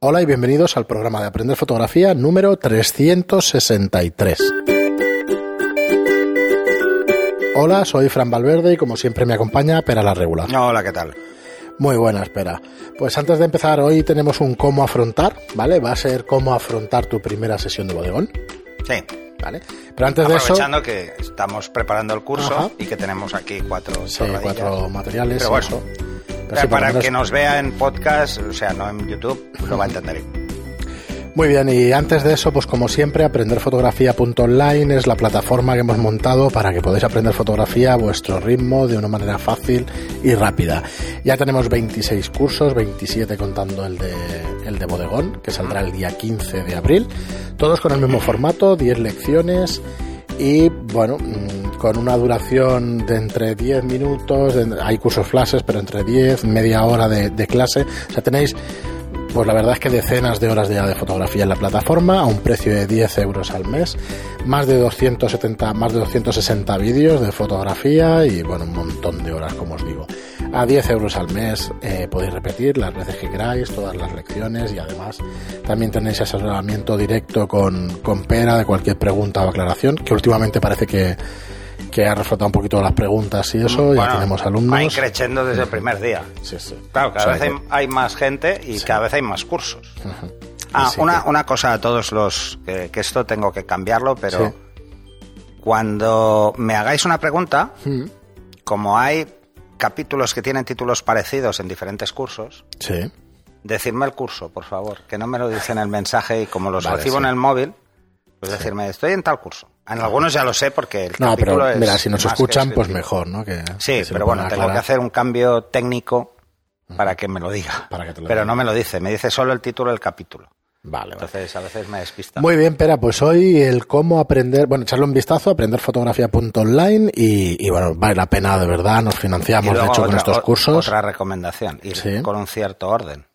Hola y bienvenidos al programa de Aprender Fotografía número 363. Hola, soy Fran Valverde y como siempre me acompaña Pera la Regular. Hola, ¿qué tal? Muy buena, espera. Pues antes de empezar, hoy tenemos un cómo afrontar, ¿vale? Va a ser cómo afrontar tu primera sesión de bodegón. Sí. ¿Vale? Pero antes de eso. Aprovechando que estamos preparando el curso Ajá. y que tenemos aquí cuatro, Sí, cuatro materiales. Pero bueno, eso. Para menos- que nos vea en podcast, o sea, no en YouTube, lo va a entender. Muy bien, y antes de eso, pues como siempre, aprenderfotografía.online es la plataforma que hemos montado para que podáis aprender fotografía a vuestro ritmo de una manera fácil y rápida. Ya tenemos 26 cursos, 27 contando el de, el de bodegón, que saldrá el día 15 de abril, todos con el mismo formato, 10 lecciones y bueno, mm, con una duración de entre 10 minutos, hay cursos flashes, pero entre 10, media hora de, de clase, o sea, tenéis pues la verdad es que decenas de horas ya de fotografía en la plataforma a un precio de 10 euros al mes, más de 270, más de 260 vídeos de fotografía y bueno, un montón de horas como os digo. A 10 euros al mes eh, podéis repetir las veces que queráis, todas las lecciones y además también tenéis asesoramiento directo con, con Pera de cualquier pregunta o aclaración, que últimamente parece que, que ha reflotado un poquito las preguntas y eso, ya Bueno, tenemos Va alumnos. increciendo desde el primer día. Sí, sí. Claro, cada O sea vez hay, que- hay más gente y cada vez hay más cursos. Ah, una, que- una cosa a todos los que, que esto tengo que cambiarlo, pero cuando me hagáis una pregunta, Mm, como hay capítulos que tienen títulos parecidos en diferentes cursos, Sí. Decidme el curso, por favor, que no me lo dice en el mensaje y como los Vale, recibo en el móvil, pues decirme, estoy en tal curso. En algunos ya lo sé porque el No, capítulo pero es mira, si nos escuchan, pues mejor, ¿no? Que, Sí, que pero bueno, tengo que hacer un cambio técnico para que me lo diga. Para que te lo pero diga. no me lo dice, me dice solo el título del capítulo. Vale, vale. Entonces a veces me despista. Muy bien, Pera, pues hoy el cómo aprender, bueno, echarle un vistazo, aprenderfotografía.online y, y bueno, vale la pena de verdad, nos financiamos de hecho con otra- estos o- cursos, Otra recomendación, ir Sí. con un cierto orden.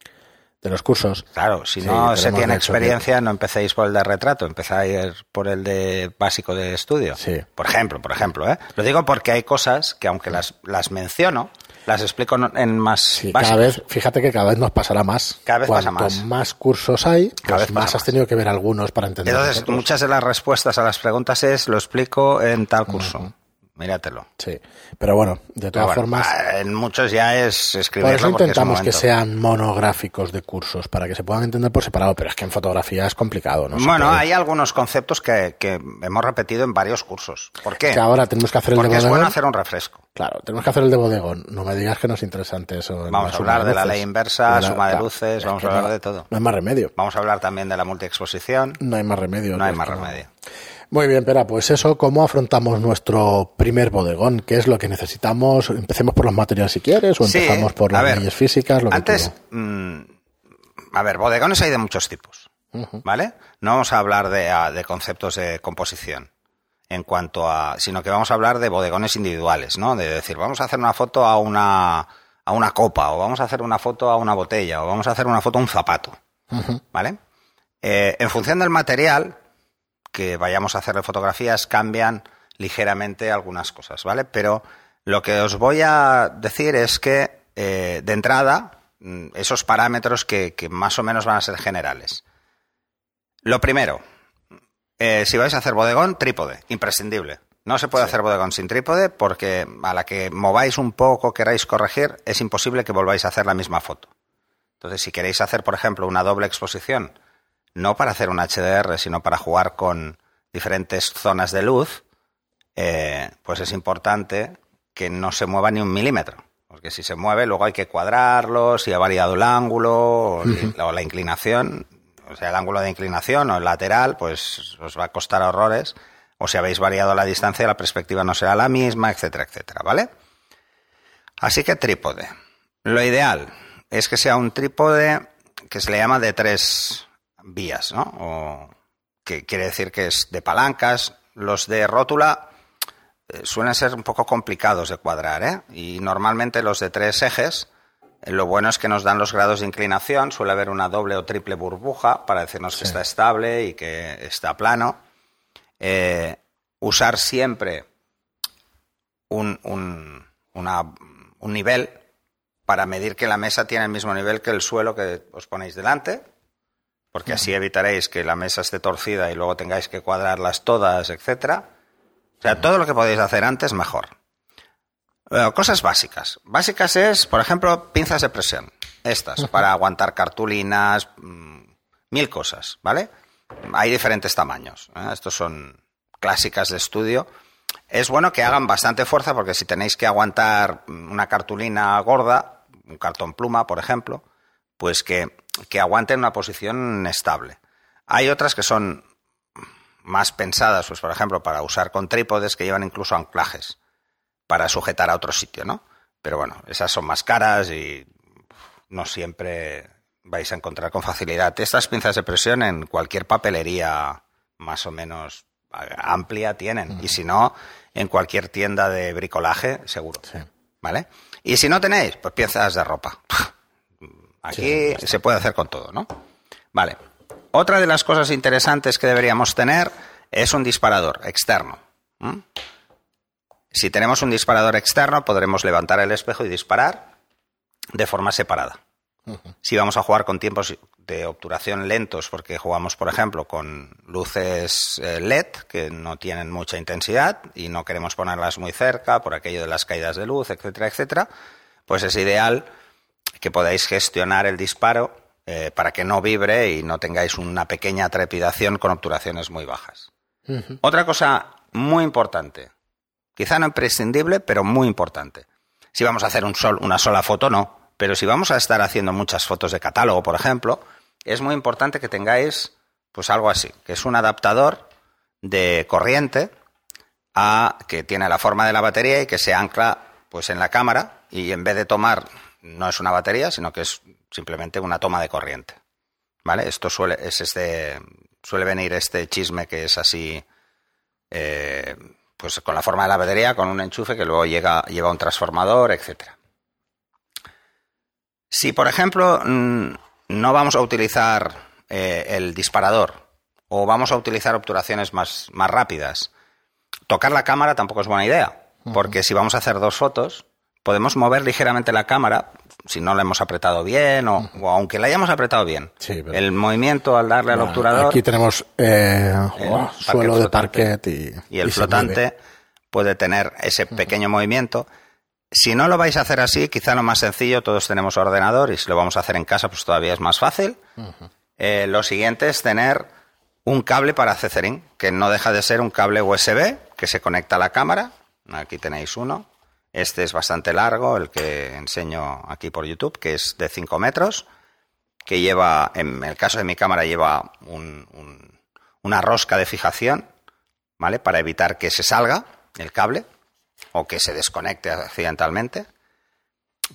De los cursos. Claro, si Sí, no se tiene experiencia, no empecéis por el de retrato, empezáis por el de básico de estudio. Sí. Por ejemplo, por ejemplo, ¿eh? Lo digo porque hay cosas que aunque las, las menciono, las explico en- más Sí, cada vez, fíjate que cada vez nos pasará más. Cada vez pasa Cuanto más. cursos hay, pues Cada vez más pasa has más. tenido que ver algunos para entender. Entonces, muchas de las respuestas a las preguntas es, lo explico en tal curso. Míratelo. Sí, pero bueno, de todas bueno, formas, ah, en muchos ya es por escribirlo eso porque es intentamos que sean monográficos de cursos, para que se puedan entender por separado, pero es que en fotografía es complicado, ¿no? Bueno, puede. hay algunos conceptos que, que hemos repetido en varios cursos. ¿Por qué? que ahora tenemos que hacer el Porque de es bueno bodegón. hacer un refresco. Claro, tenemos que hacer el de bodegón. No me digas que no es interesante eso. Vamos la a hablar de la luces. ley inversa, De la- suma de claro, luces, es vamos a hablar no- de todo. No hay más remedio. Vamos a hablar también de la multiexposición. No hay más remedio. No hay más remedio. Muy bien, Pera, pues eso, ¿cómo afrontamos nuestro primer bodegón? ¿Qué es lo que necesitamos? Empecemos por los materiales si quieres, o Sí, empezamos por las ver, leyes físicas, lo que Antes, tú- mm, a ver, bodegones hay de muchos tipos, ¿vale? No vamos a hablar de, a- de conceptos de composición en cuanto a, sino que vamos a hablar de bodegones individuales, ¿no? De decir, vamos a hacer una foto a una a una copa, o vamos a hacer una foto a una botella, o vamos a hacer una foto a un zapato, ¿vale? Eh, en función del material que vayamos a hacerle fotografías, cambian ligeramente algunas cosas, ¿vale? Pero lo que os voy a decir es que, eh, de entrada, mm, esos parámetros que, que más o menos van a ser generales. Lo primero, eh, si vais a hacer bodegón, trípode, imprescindible. No se puede hacer bodegón sin trípode porque a la que mováis un poco, queráis corregir, es imposible que volváis a hacer la misma foto. Entonces, si queréis hacer, por ejemplo, una doble exposición, no para hacer un HDR, sino para jugar con diferentes zonas de luz, eh, pues es importante que no se mueva ni un milímetro. Porque si se mueve, luego hay que cuadrarlo, si ha variado el ángulo o, li- o la inclinación, o sea, el ángulo de inclinación o el lateral, pues os va a costar horrores. O si habéis variado la distancia, la perspectiva no será la misma, etcétera, etcétera, ¿vale? Así que trípode. Lo ideal es que sea un trípode que se le llama de tres vías, ¿no? O que quiere decir que es de palancas. Los de rótula eh, suelen ser un poco complicados de cuadrar, ¿eh? Y normalmente los de tres ejes, eh, lo bueno es que nos dan los grados de inclinación, suele haber una doble o triple burbuja para decirnos que está estable y que está plano. Eh, usar siempre un, un, una- un nivel para medir que la mesa tiene el mismo nivel que el suelo que os ponéis delante, porque así evitaréis que la mesa esté torcida y luego tengáis que cuadrarlas todas, etcétera. O sea, todo lo que podéis hacer antes, mejor. cosas básicas. Básicas es, por ejemplo, pinzas de presión. Estas, para aguantar cartulinas, mm, mil cosas, ¿vale? Hay diferentes tamaños. ¿eh? Estos son clásicas de estudio. Es bueno que hagan bastante fuerza porque si tenéis que aguantar una cartulina gorda, un cartón pluma, por ejemplo, pues que, que aguanten una posición estable. Hay otras que son más pensadas, pues por ejemplo, para usar con trípodes que llevan incluso anclajes para sujetar a otro sitio, ¿no? Pero bueno, esas son más caras y no siempre vais a encontrar con facilidad. Estas pinzas de presión en cualquier papelería más o menos amplia tienen. Y si no, en cualquier tienda de bricolaje, seguro. ¿Vale? Y si no tenéis, pues piezas de ropa. Aquí se puede hacer con todo, ¿no? Vale. Otra de las cosas interesantes que deberíamos tener es un disparador externo. Si tenemos un disparador externo, podremos levantar el espejo y disparar de forma separada. Si vamos a jugar con tiempos de obturación lentos, porque jugamos, por ejemplo, con luces eh, LED que no tienen mucha intensidad y no queremos ponerlas muy cerca por aquello de las caídas de luz, etcétera, etcétera, pues es ideal que podáis gestionar el disparo eh, para que no vibre y no tengáis una pequeña trepidación con obturaciones muy bajas. Otra cosa muy importante, quizá no imprescindible, pero muy importante. Si vamos a hacer un sol, una sola foto, no. Pero si vamos a estar haciendo muchas fotos de catálogo, por ejemplo, es muy importante que tengáis pues algo así, que es un adaptador de corriente a que tiene la forma de la batería y que se ancla pues en la cámara y en vez de tomar no es una batería, sino que es simplemente una toma de corriente. ¿Vale? Esto suele es este suele venir este chisme que es así eh, pues con la forma de la batería, con un enchufe que luego llega, lleva un transformador, etcétera. Si, por ejemplo, mm, no vamos a utilizar eh, el disparador o vamos a utilizar obturaciones más, más rápidas, tocar la cámara tampoco es buena idea, porque si vamos a hacer dos fotos, podemos mover ligeramente la cámara si no la hemos apretado bien o, aunque la hayamos apretado bien. El movimiento al darle al obturador. Aquí tenemos eh, suelo de parquet y, y el flotante puede tener ese pequeño movimiento si no lo vais a hacer así, quizá lo más sencillo, todos tenemos ordenador y si lo vamos a hacer en casa, pues todavía es más fácil. Eh, lo siguiente es tener un cable para Cethering, que no deja de ser un cable USB que se conecta a la cámara. Aquí tenéis uno. Este es bastante largo, el que enseño aquí por YouTube, que es de 5 metros, que lleva, en el caso de mi cámara, lleva una rosca de fijación, ¿vale? Para evitar que se salga el cable o que se desconecte accidentalmente.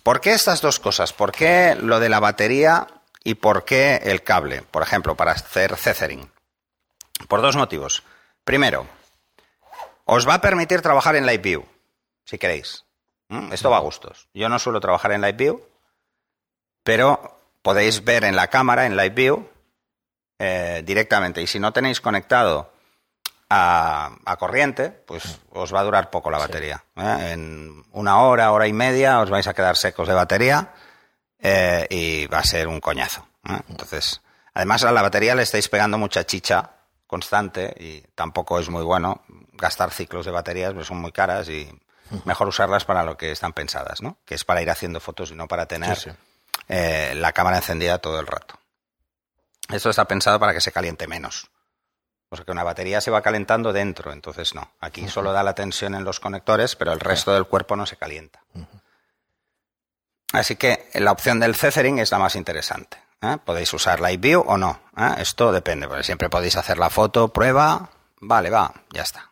¿Por qué estas dos cosas? ¿Por qué lo de la batería y por qué el cable? Por ejemplo, para hacer cethering. Por dos motivos. Primero, os va a permitir trabajar en Live View, si queréis. ¿Mm? Esto va a gustos. Yo no suelo trabajar en Live View, pero podéis ver en la cámara, en Live View, eh, directamente. Y si no tenéis conectado a, corriente, pues os va a durar poco la batería. ¿eh? En una hora, hora y media os vais a quedar secos de batería eh, y va a ser un coñazo. ¿eh? Entonces, además a la batería le estáis pegando mucha chicha constante y tampoco es muy bueno gastar ciclos de baterías, pues son muy caras y mejor usarlas para lo que están pensadas, ¿no? Que es para ir haciendo fotos y no para tener la cámara encendida todo el rato. Esto está pensado para que se caliente menos. O sea que una batería se va calentando dentro, entonces no. Aquí solo da la tensión en los conectores, pero el resto del cuerpo no se calienta. Así que la opción del cethering es la más interesante. ¿eh? Podéis usar Live View o no. ¿eh? Esto depende, porque siempre podéis hacer la foto, prueba, vale, va, ya está.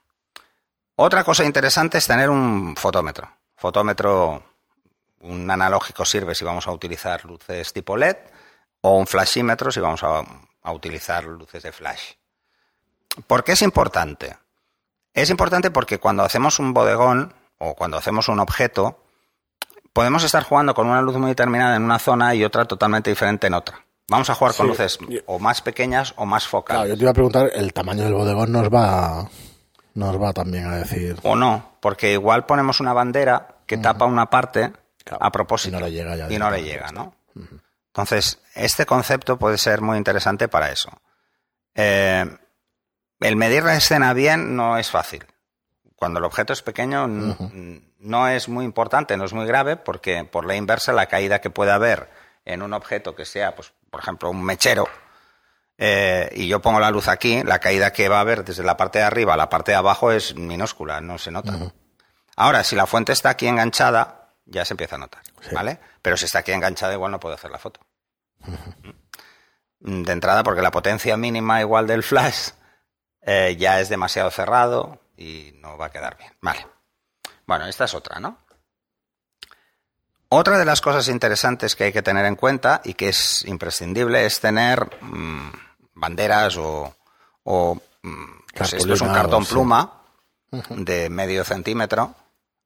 Otra cosa interesante es tener un fotómetro. Fotómetro, un analógico sirve si vamos a utilizar luces tipo LED o un flashímetro si vamos a utilizar luces de flash. ¿Por qué es importante? Es importante porque cuando hacemos un bodegón o cuando hacemos un objeto, podemos estar jugando con una luz muy determinada en una zona y otra totalmente diferente en otra. Vamos a jugar con luces o más pequeñas o más focales. Claro, yo te iba a preguntar, ¿el tamaño del bodegón nos va, nos va también a decir? O no, porque igual ponemos una bandera que tapa una parte a propósito. Y no le llega Y no le llega, ¿no? Entonces, este concepto puede ser muy interesante para eso. Eh, el medir la escena bien no es fácil. Cuando el objeto es pequeño no es muy importante, no es muy grave, porque por la inversa la caída que puede haber en un objeto que sea, pues, por ejemplo, un mechero, eh, y yo pongo la luz aquí, la caída que va a haber desde la parte de arriba a la parte de abajo es minúscula, no se nota. Ahora, si la fuente está aquí enganchada, ya se empieza a notar, ¿vale? Pero si está aquí enganchada, igual no puedo hacer la foto. De entrada, porque la potencia mínima igual del flash eh, ya es demasiado cerrado y no va a quedar bien. Vale. Bueno, esta es otra, ¿no? Otra de las cosas interesantes que hay que tener en cuenta y que es imprescindible es tener mm, banderas o, mm, pues esto es un cartón pluma de medio centímetro,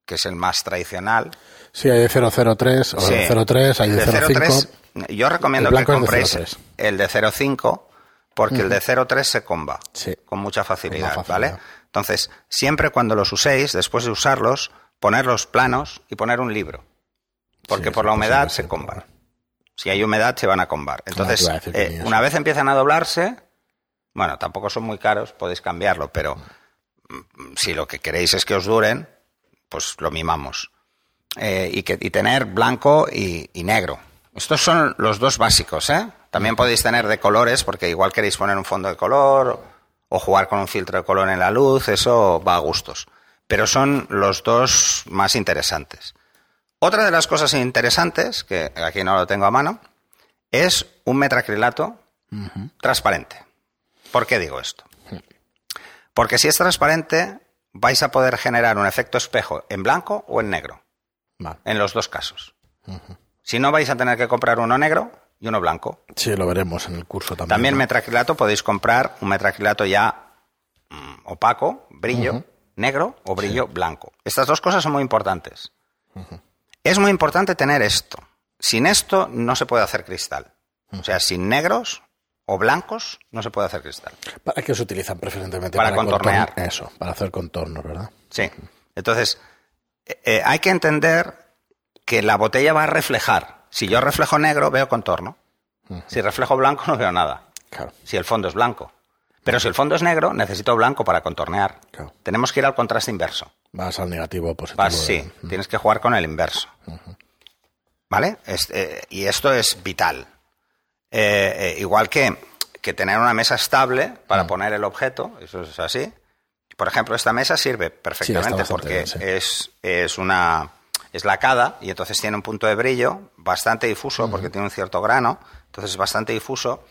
que es el más tradicional. Sí, hay de 003 o de 03, hay de, 05. yo recomiendo que compréis el de 05 porque el de 03 se comba con mucha facilidad, ¿vale? Entonces, siempre cuando los uséis, después de usarlos, ponerlos planos y poner un libro porque por la humedad se comban. Si hay humedad, se van a combar. Entonces, eh, una vez empiezan a doblarse, bueno, tampoco son muy caros, podéis cambiarlo, pero mm, si lo que queréis es que os duren, pues lo mimamos. Eh, y, que, tener blanco y, negro. Estos son los dos básicos, ¿eh? También podéis tener de colores, porque igual queréis poner un fondo de color o jugar con un filtro de color en la luz, eso va a gustos. Pero son los dos más interesantes. Otra de las cosas interesantes, que aquí no lo tengo a mano, es un metacrilato transparente. ¿Por qué digo esto? Porque si es transparente, vais a poder generar un efecto espejo en blanco o en negro. En los dos casos. Si no, vais a tener que comprar uno negro y uno blanco. Sí, lo veremos en el curso también. También metacrilato podéis comprar un metacrilato ya mm, opaco, brillo negro o brillo blanco. Estas dos cosas son muy importantes. Es muy importante tener esto. Sin esto no se puede hacer cristal. O sea, sin negros o blancos no se puede hacer cristal. ¿Para qué se utilizan preferentemente? Para, contornear. eso, para hacer contornos, ¿verdad? Sí. Entonces, eh, eh, hay que entender que la botella va a reflejar. Si yo reflejo negro, veo contorno. Si reflejo blanco, no veo nada. Claro. Si el fondo es blanco. Pero si el fondo es negro, necesito blanco para contornear. Tenemos que ir al contraste inverso. Vas al negativo positivo. sí, tienes que jugar con el inverso. ¿Vale? Eh, y esto es vital. Eh, eh, igual que, que, tener una mesa estable para poner el objeto, eso es así. Por ejemplo, esta mesa sirve perfectamente porque es, es una es lacada y entonces tiene un punto de brillo bastante difuso porque tiene un cierto grano, entonces es bastante difuso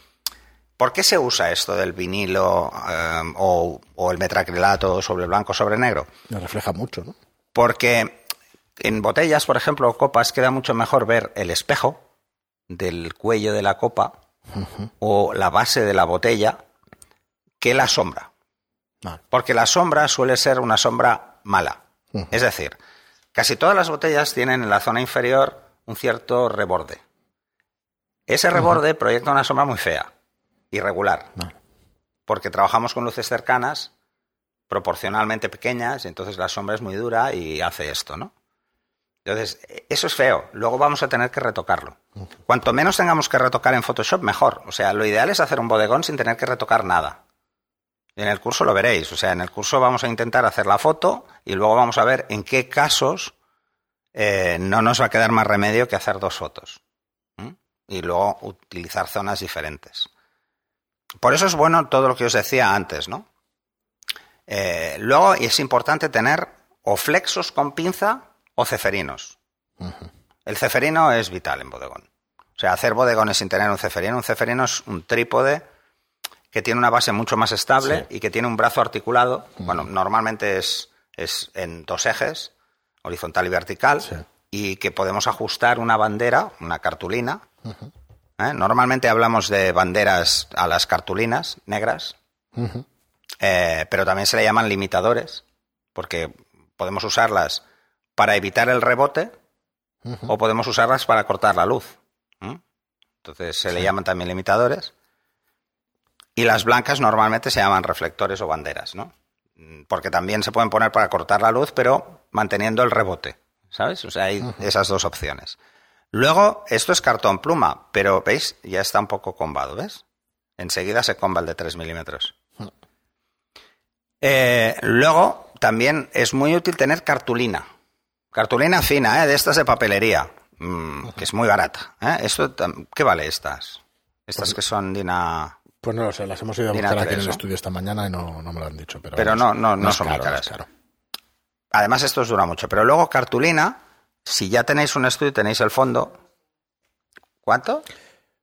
¿Por qué se usa esto del vinilo eh, o, el metacrilato sobre blanco sobre negro? Me refleja mucho, ¿no? Porque en botellas, por ejemplo, o copas, queda mucho mejor ver el espejo del cuello de la copa o la base de la botella que la sombra. Porque la sombra suele ser una sombra mala. Es decir, casi todas las botellas tienen en la zona inferior un cierto reborde. Ese reborde proyecta una sombra muy fea irregular. Porque trabajamos con luces cercanas, proporcionalmente pequeñas, y entonces la sombra es muy dura y hace esto, ¿no? Entonces, eso es feo. Luego vamos a tener que retocarlo. Cuanto menos tengamos que retocar en Photoshop, mejor. O sea, lo ideal es hacer un bodegón sin tener que retocar nada. Y en el curso lo veréis. O sea, en el curso vamos a intentar hacer la foto y luego vamos a ver en qué casos eh, no nos va a quedar más remedio que hacer dos fotos. Y luego utilizar zonas diferentes. Por eso es bueno todo lo que os decía antes, ¿no? Eh, luego es importante tener o flexos con pinza o ceferinos. El ceferino es vital en bodegón. O sea, hacer bodegones sin tener un ceferino. Un ceferino es un trípode que tiene una base mucho más estable y que tiene un brazo articulado. Bueno, normalmente es, es, en dos ejes, horizontal y vertical, y que podemos ajustar una bandera, una cartulina, ¿eh? Normalmente hablamos de banderas a las cartulinas negras, eh, pero también se le llaman limitadores, porque podemos usarlas para evitar el rebote o podemos usarlas para cortar la luz. Entonces se le llaman también limitadores. Y las blancas normalmente se llaman reflectores o banderas, ¿no? Porque también se pueden poner para cortar la luz, pero manteniendo el rebote, ¿sabes? O sea, hay esas dos opciones. Luego, esto es cartón pluma, pero veis, ya está un poco combado, ¿ves? Enseguida se comba el de 3 milímetros. Eh, luego, también es muy útil tener cartulina. Cartulina fina, ¿eh? de estas de papelería, mm, que es muy barata. ¿eh? Esto, ¿Qué vale estas? Estas que son Dina... Pues no lo sé, las hemos ido a Dina buscar aquí en el ¿no? estudio esta mañana y no, no me lo han dicho. Pero, Pero vamos, no- no- no son caro, caras. Además, esto os dura mucho. Pero luego, cartulina, si ya tenéis un estudio y tenéis el fondo... ¿Cuánto?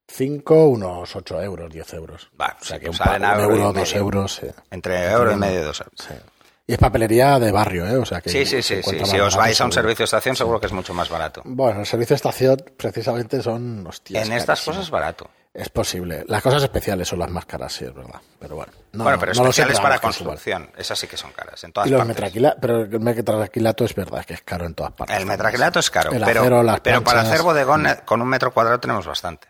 5, unos 8 euros, 10 euros. Vale, o sea que un, salen pa- un euro dos euros. Entre euro y medio y dos euros. Sí. Y es papelería de barrio, ¿eh? O sea que Sí, sí, sí. Si os vais a un seguro. servicio de estación, seguro que es mucho más barato. Bueno, el servicio de estación precisamente son hostias. En estas cosas, barato. Es posible. Las cosas especiales son las más caras, sí, es verdad. Pero bueno. no- bueno, pero no lo sé, especiales para construcción. Esas sí que son caras. En todas Y los partes. pero el metraquilato es verdad que es caro en todas partes. El metraquilato es caro, El pero, acero, las pero para hacer bodegón eh, con un metro cuadrado tenemos bastante.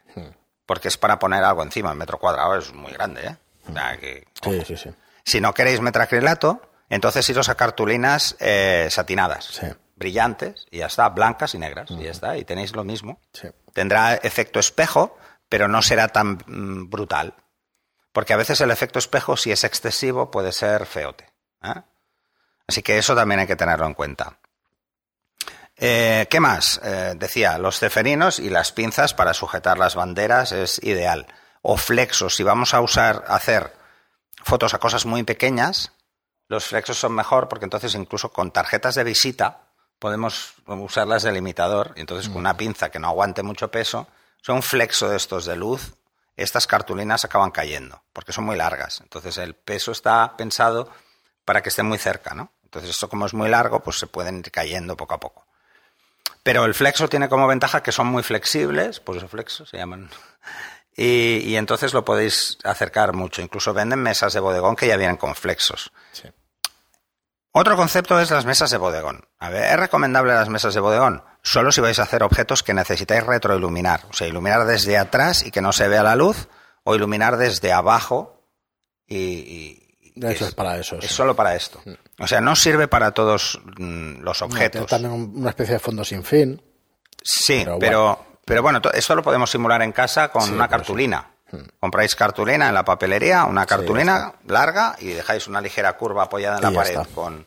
Porque es para poner algo encima. El metro cuadrado es muy grande, ¿eh? O sea que- Sí, sí, sí. Si no queréis metracrilato, entonces iros a cartulinas eh, satinadas, Sí. brillantes, y ya está, blancas y negras, y ya está, y tenéis lo mismo. Sí. Tendrá efecto espejo, pero no será tan mm, brutal. Porque a veces el efecto espejo, si es excesivo, puede ser feote. ¿eh? Así que eso también hay que tenerlo en cuenta. Eh, ¿Qué más? Eh, decía, los ceferinos y las pinzas para sujetar las banderas es ideal. O flexos, si vamos a usar, hacer fotos a cosas muy pequeñas, los flexos son mejor porque entonces incluso con tarjetas de visita podemos usarlas de limitador y entonces con una pinza que no aguante mucho peso, son un flexo de estos de luz, estas cartulinas acaban cayendo porque son muy largas. Entonces el peso está pensado para que esté muy cerca, ¿no? Entonces esto como es muy largo, pues se pueden ir cayendo poco a poco. Pero el flexo tiene como ventaja que son muy flexibles, por eso flexo se llaman. Y, y entonces lo podéis acercar mucho. Incluso venden mesas de bodegón que ya vienen con flexos. Sí. Otro concepto es las mesas de bodegón. A ver, ¿es recomendable las mesas de bodegón? Solo si vais a hacer objetos que necesitáis retroiluminar. O sea, iluminar desde atrás y que no se vea la luz, o iluminar desde abajo y... hecho, es- es para eso. es sí. solo para esto. O sea, no sirve para todos mm, los No, objetos. tiene también un- una especie de fondo sin fin. Sí, Pero pero, pero, bueno, to- esto lo podemos simular en casa con Sí, una cartulina. Compráis cartulina en la papelería, una cartulina larga y dejáis una ligera curva apoyada en Y la pared está. con,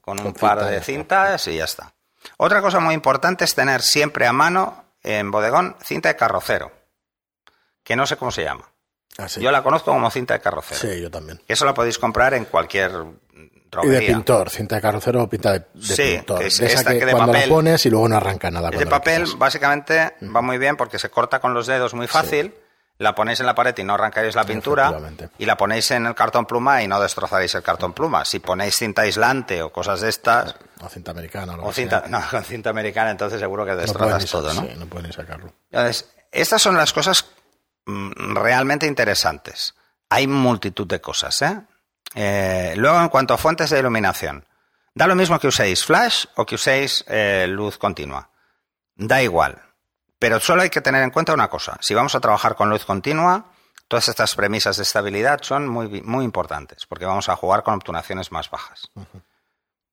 con un Con par cinta, de cintas y ya está. Otra cosa muy importante es tener siempre a mano en bodegón cinta de carrocero, que no sé cómo se llama. Ah, sí. Yo la conozco como cinta de carrocero. Sí, yo también. Eso la podéis comprar en cualquier Y droguería. de pintor, cinta de carrocero o pinta de, de Sí, pintor. que es de esa esta que, que de cuando papel. la pones y luego no arranca nada. La papel básicamente va muy bien porque se corta con los dedos muy fácil, la ponéis en la pared y no arrancaréis la pintura, y la ponéis en el cartón pluma y no destrozaréis el cartón pluma. Si ponéis cinta aislante o cosas de estas, O cinta americana. lo o que cinta, no, con cinta americana, entonces seguro que No destrozas ni todo, ¿no? Sí, no pueden sacarlo. Entonces, estas son las cosas mm, realmente interesantes. Hay multitud de cosas, ¿eh? Eh, Luego, en cuanto a fuentes de iluminación, da lo mismo que uséis flash o que uséis eh, luz continua. Da igual. Pero solo hay que tener en cuenta una cosa. Si vamos a trabajar con luz continua, todas estas premisas de estabilidad son muy, importantes, porque vamos a jugar con obturaciones más bajas.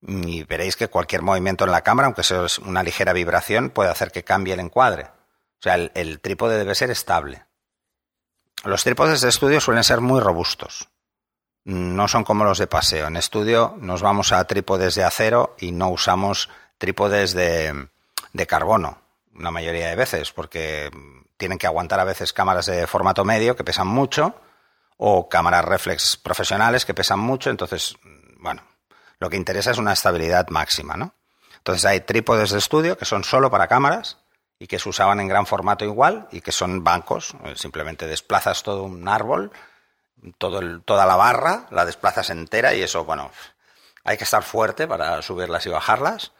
Y veréis que cualquier movimiento en la cámara, aunque sea una ligera vibración, puede hacer que cambie el encuadre. O sea, el, el trípode debe ser estable. Los trípodes de estudio suelen ser muy robustos. No son como los de paseo. En estudio nos vamos a trípodes de acero y no usamos trípodes de, de carbono, una mayoría de veces, porque tienen que aguantar a veces cámaras de formato medio que pesan mucho o cámaras reflex profesionales que pesan mucho. Entonces, bueno, lo que interesa es una estabilidad máxima, ¿no? Entonces hay trípodes de estudio que son solo para cámaras y que se usaban en gran formato igual y que son bancos. Eh, Simplemente desplazas todo un árbol, todo el- toda la barra, la desplazas entera y eso, bueno, hay que estar fuerte para subirlas y bajarlas.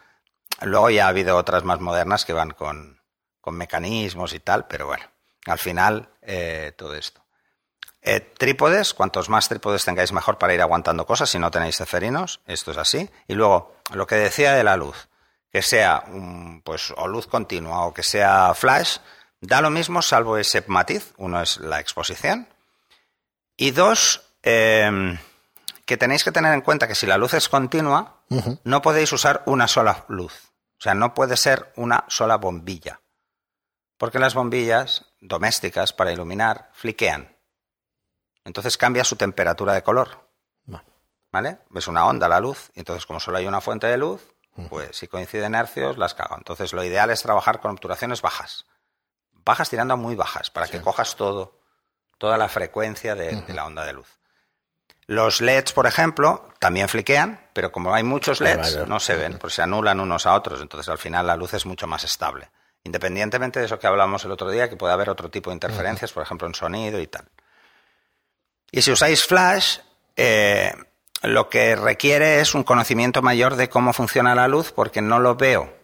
Luego ya ha habido otras más modernas que van con, con mecanismos y tal, pero bueno, al final eh, todo esto. Eh, trípodes, cuantos más trípodes tengáis mejor para ir aguantando cosas si no tenéis ceferinos, esto es así. Y luego, lo que decía de la luz, que sea un, pues o luz continua o que sea flash, da lo mismo salvo ese matiz. Uno es la exposición. Y dos, eh, que tenéis que tener en cuenta que si la luz es continua, no podéis usar una sola luz. O sea, no puede ser una sola bombilla. Porque las bombillas domésticas para iluminar fliquean. Entonces cambia su temperatura de color. ¿Vale? Ves una onda la luz, y entonces como solo hay una fuente de luz, pues si coinciden hercios, las cago. Entonces lo ideal es trabajar con obturaciones bajas. Bajas tirando a muy bajas, para que cojas todo, toda la frecuencia de, la onda de luz. Los LEDs, por ejemplo, también fliquean, pero como hay muchos LEDs, no se ven, porque se anulan unos a otros, entonces al final la luz es mucho más estable. Independientemente de eso que hablamos el otro día, que puede haber otro tipo de interferencias, por ejemplo en sonido y tal. Y si usáis flash, eh, lo que requiere es un conocimiento mayor de cómo funciona la luz porque no lo veo,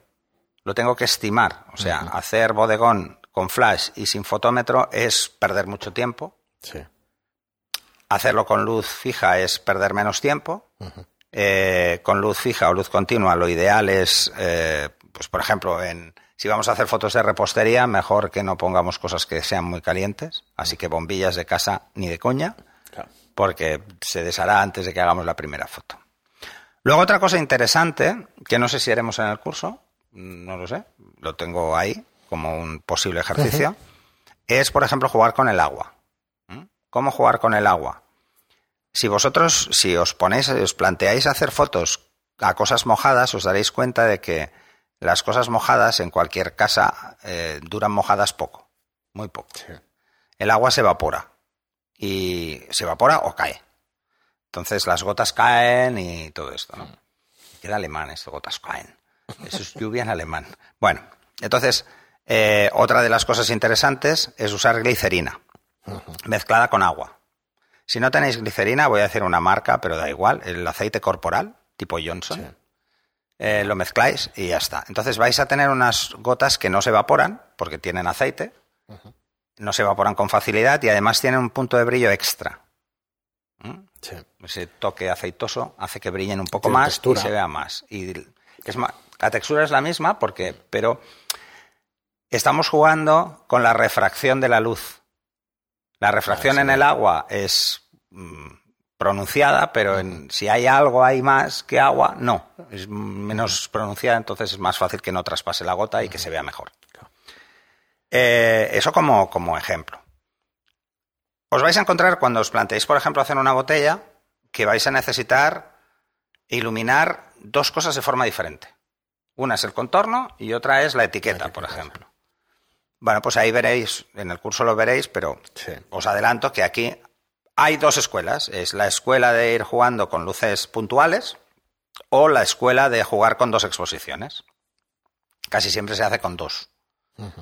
lo tengo que estimar. O sea, hacer bodegón con flash y sin fotómetro es perder mucho tiempo. Sí. Hacerlo con luz fija es perder menos tiempo. Eh, con luz fija o luz continua, lo ideal es, eh, pues por ejemplo, en, si vamos a hacer fotos de repostería, mejor que no pongamos cosas que sean muy calientes. Así que bombillas de casa ni de coña porque se deshará antes de que hagamos la primera foto. Luego otra cosa interesante, que no sé si haremos en el curso, no lo sé, lo tengo ahí como un posible ejercicio, es, por ejemplo, jugar con el agua. ¿Mm? ¿Cómo jugar con el agua? Si vosotros, si os ponéis, os planteáis hacer fotos a cosas mojadas, os daréis cuenta de que las cosas mojadas en cualquier casa eh, duran mojadas poco, muy poco. El agua se evapora y se evapora o cae. Entonces las gotas caen y todo esto, ¿no? Queda alemán esto, gotas caen. Eso es lluvia en alemán. Bueno, entonces, eh, otra de las cosas interesantes es usar glicerina, mezclada con agua. Si no tenéis glicerina, voy a decir una marca, pero da igual, el aceite corporal, tipo Johnson. Eh, lo mezcláis y ya está. Entonces vais a tener unas gotas que no se evaporan porque tienen aceite, no se evaporan con facilidad y además tienen un punto de brillo extra. ¿Mm? Ese toque aceitoso hace que brillen un poco más y se vea más. Y es la textura es la misma, porque, pero estamos jugando con la refracción de la luz. La refracción ah, en el agua es mm, pronunciada, pero en, si hay algo ahí más que agua, no. Es menos pronunciada, entonces es más fácil que no traspase la gota y que se vea mejor. Eh, eso como, como ejemplo. Os vais a encontrar cuando os planteéis, por ejemplo, hacer una botella, que vais a necesitar iluminar dos cosas de forma diferente. Una es el contorno y otra es la etiqueta, por ejemplo. Bueno, pues ahí veréis, en el curso lo veréis, pero os adelanto que aquí hay dos escuelas. Es la escuela de ir jugando con luces puntuales o la escuela de jugar con dos exposiciones. Casi siempre se hace con dos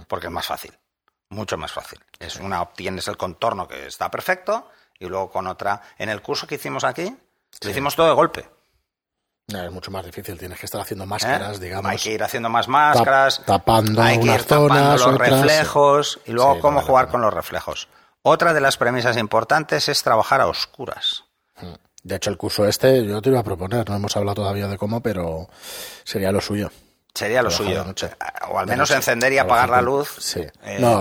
porque es más fácil, mucho más fácil. Es una obtienes el contorno que está perfecto y luego con otra. En el curso que hicimos aquí, lo hicimos todo de golpe. Es mucho más difícil, tienes que estar haciendo máscaras, ¿Eh? digamos. Hay que ir haciendo más máscaras, tapando hay que ir tapando los reflejos y luego cómo jugar con los reflejos. Otra de las premisas importantes es trabajar a oscuras. Hmm. De hecho, el curso este yo te iba a proponer, no hemos hablado todavía de cómo, pero sería lo suyo. Sería lo suyo. O al menos encender y apagar la luz eh,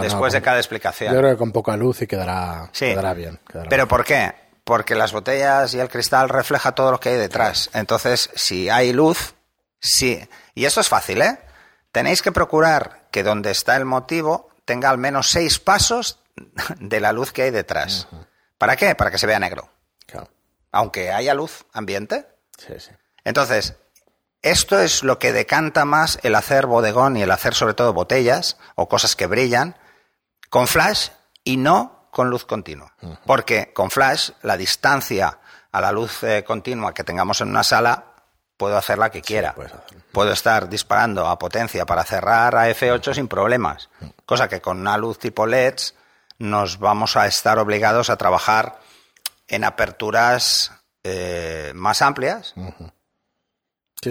después de cada explicación. Yo creo que con poca luz y quedará, quedará bien. ¿Pero por qué? Porque las botellas y el cristal refleja todo lo que hay detrás. Entonces, si hay luz, sí. Y esto es fácil, ¿eh? Tenéis que procurar que donde está el motivo tenga al menos seis pasos de la luz que hay detrás. ¿Para qué? Para que se vea negro. Aunque haya luz ambiente. Sí, sí. Entonces, esto es lo que decanta más el hacer bodegón y el hacer sobre todo botellas o cosas que brillan con flash y no con luz continua. Porque con flash la distancia a la luz eh, continua que tengamos en una sala puedo hacer la que quiera. puedo estar disparando a potencia para cerrar a F8 sin problemas. Cosa que con una luz tipo LEDs nos vamos a estar obligados a trabajar en aperturas eh, más amplias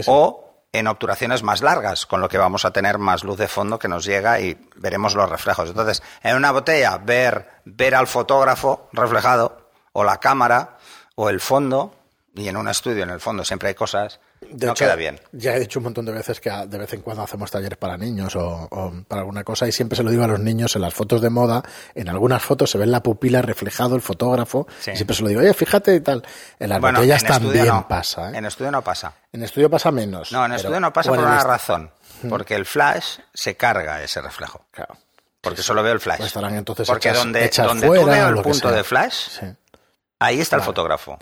o en obturaciones más largas, con lo que vamos a tener más luz de fondo que nos llega y veremos los reflejos. Entonces, en una botella, ver, ver al fotógrafo reflejado, o la cámara, o el fondo, y en un estudio, en el fondo, siempre hay cosas no queda bien. Ya he dicho un montón de veces que de vez en cuando hacemos talleres para niños o, para alguna cosa y siempre se lo digo a los niños en las fotos de moda. En algunas fotos se ve la pupila reflejado el fotógrafo y siempre se lo digo, oye, fíjate y tal. En las botellas también pasa. ¿eh? En estudio no pasa. En estudio pasa menos. No, en estudio no pasa por una razón. Porque el flash se carga ese reflejo. porque solo veo el flash. Pues estarán entonces porque hechas- donde, hechas donde fuera tú veo el punto sea. de flash, Sí. ahí está el fotógrafo.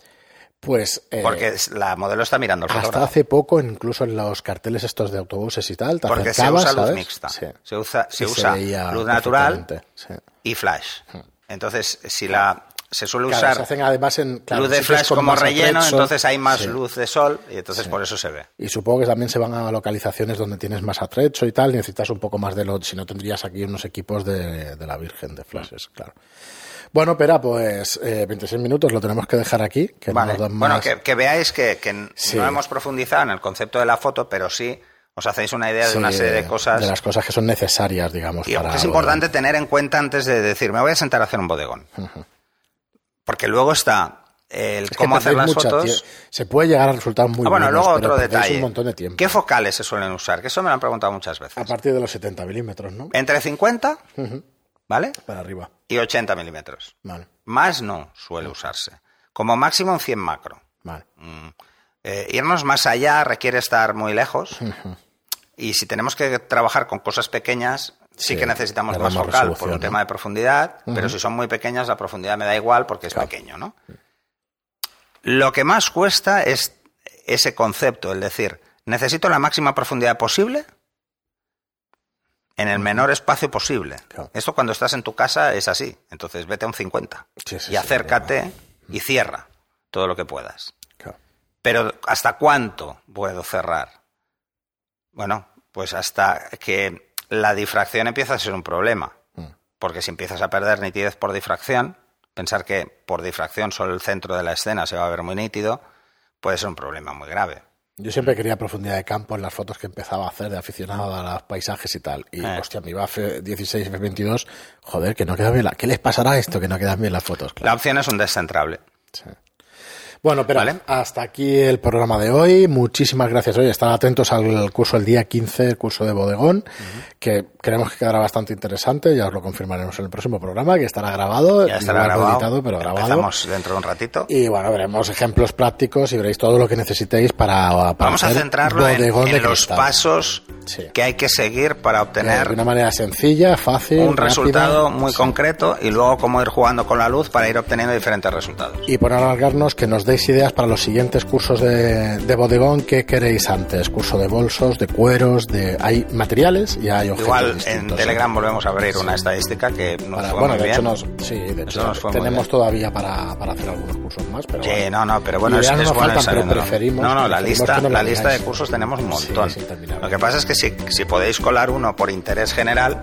Pues eh, Porque la modelo está mirando el hasta fotógrafo. hace poco, incluso en los carteles estos de autobuses y tal, te Porque se usa luz ¿sabes? mixta. Sí. Se usa, se usa luz natural sí. y flash. Entonces, si la se suele Claro, usar se hacen además en claro, luz de flash como relleno, entonces hay más luz de sol y entonces por eso se ve. Y supongo que también se van a localizaciones donde tienes más atrecho y tal, necesitas un poco más de lo, si no tendrías aquí unos equipos de, de la Virgen de flashes, claro. Bueno, Pera, pues eh, 26 minutos lo tenemos que dejar aquí, que Vale. nos Bueno, que, que veáis que, que Sí. no hemos profundizado en el concepto de la foto, pero sí os hacéis una idea de Sí, una serie de cosas de las cosas que son necesarias, digamos, y para es importante tener en cuenta antes de decir, me voy a sentar a hacer un bodegón. Porque luego está el Es cómo hacer las mucha fotos. tie- Se puede llegar a resultar muy Ah, bueno, buenos, luego otro detalle. un montón de tiempo. ¿Qué focales se suelen usar? Que eso me lo han preguntado muchas veces. A partir de los 70 milímetros, ¿no? Entre 50, ¿vale? Para arriba. Y 80 milímetros. Vale, Más no suele usarse. Como máximo un 100 macro. vale. Eh, irnos más allá requiere estar muy lejos. Y si tenemos que trabajar con cosas pequeñas, sí, Sí, que necesitamos más focal por un ¿no? tema de profundidad, pero si son muy pequeñas, la profundidad me da igual porque es pequeño, ¿no? Lo que más cuesta es ese concepto, el decir, necesito la máxima profundidad posible en el menor espacio posible. Claro. Esto cuando estás en tu casa es así, entonces vete a un 50 Sí, sí, y sí, acércate y cierra todo lo que puedas. Claro. Pero ¿hasta cuánto puedo cerrar? Bueno, pues hasta que la difracción empieza a ser un problema. Mm. Porque si empiezas a perder nitidez por difracción, pensar que por difracción solo el centro de la escena se va a ver muy nítido, puede ser un problema muy grave. Yo siempre quería profundidad de campo en las fotos que empezaba a hacer de aficionado a los paisajes y tal. Y, Eh. hostia, mi F 16 F 22 joder, que no queda bien la... ¿Qué les pasará a esto que no quedan bien las fotos? La opción es un descentrable. Sí. Bueno, pero Vale. hasta aquí el programa de hoy. Muchísimas gracias. Oye, estad atentos al curso el día 15, el curso de bodegón, que creemos que quedará bastante interesante. Ya os lo confirmaremos en el próximo programa, que estará grabado. Ya estará grabado. editado, pero grabado. Empezamos dentro de un ratito. Y bueno, veremos ejemplos prácticos y veréis todo lo que necesitéis para, para Vamos a centrarlo en, en de los pasos Sí. que hay que seguir para de obtener una manera sencilla, fácil, un rápida. resultado muy Sí. concreto y luego cómo ir jugando con la luz para ir obteniendo diferentes resultados. Y por alargarnos, que nos deis ideas para los siguientes cursos de, de bodegón. ¿Qué queréis antes? Curso de bolsos, de cueros, de hay materiales y hay objetos Igual en distintos, ¿eh? Telegram volvemos a abrir una estadística que nos Para- fue bueno, muy de hecho, nos, sí, de hecho, nos fue muy tenemos todavía para, para hacer algunos cursos más. Pero Sí, bueno. no, no, pero bueno, es, es bueno faltan, pero preferimos- No, no, la lista, que la lista de cursos tenemos un montón. Lo que pasa es que si, si podéis colar uno por interés general,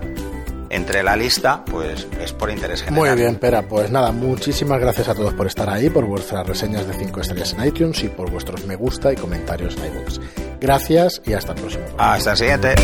entre la lista, pues es por interés general. Muy bien, Pera, pues nada, muchísimas gracias a todos por estar ahí, por vuestras reseñas de 5 estrellas en iTunes y por vuestros me gusta y comentarios en iVoox. Gracias y hasta el próximo. Hasta el siguiente.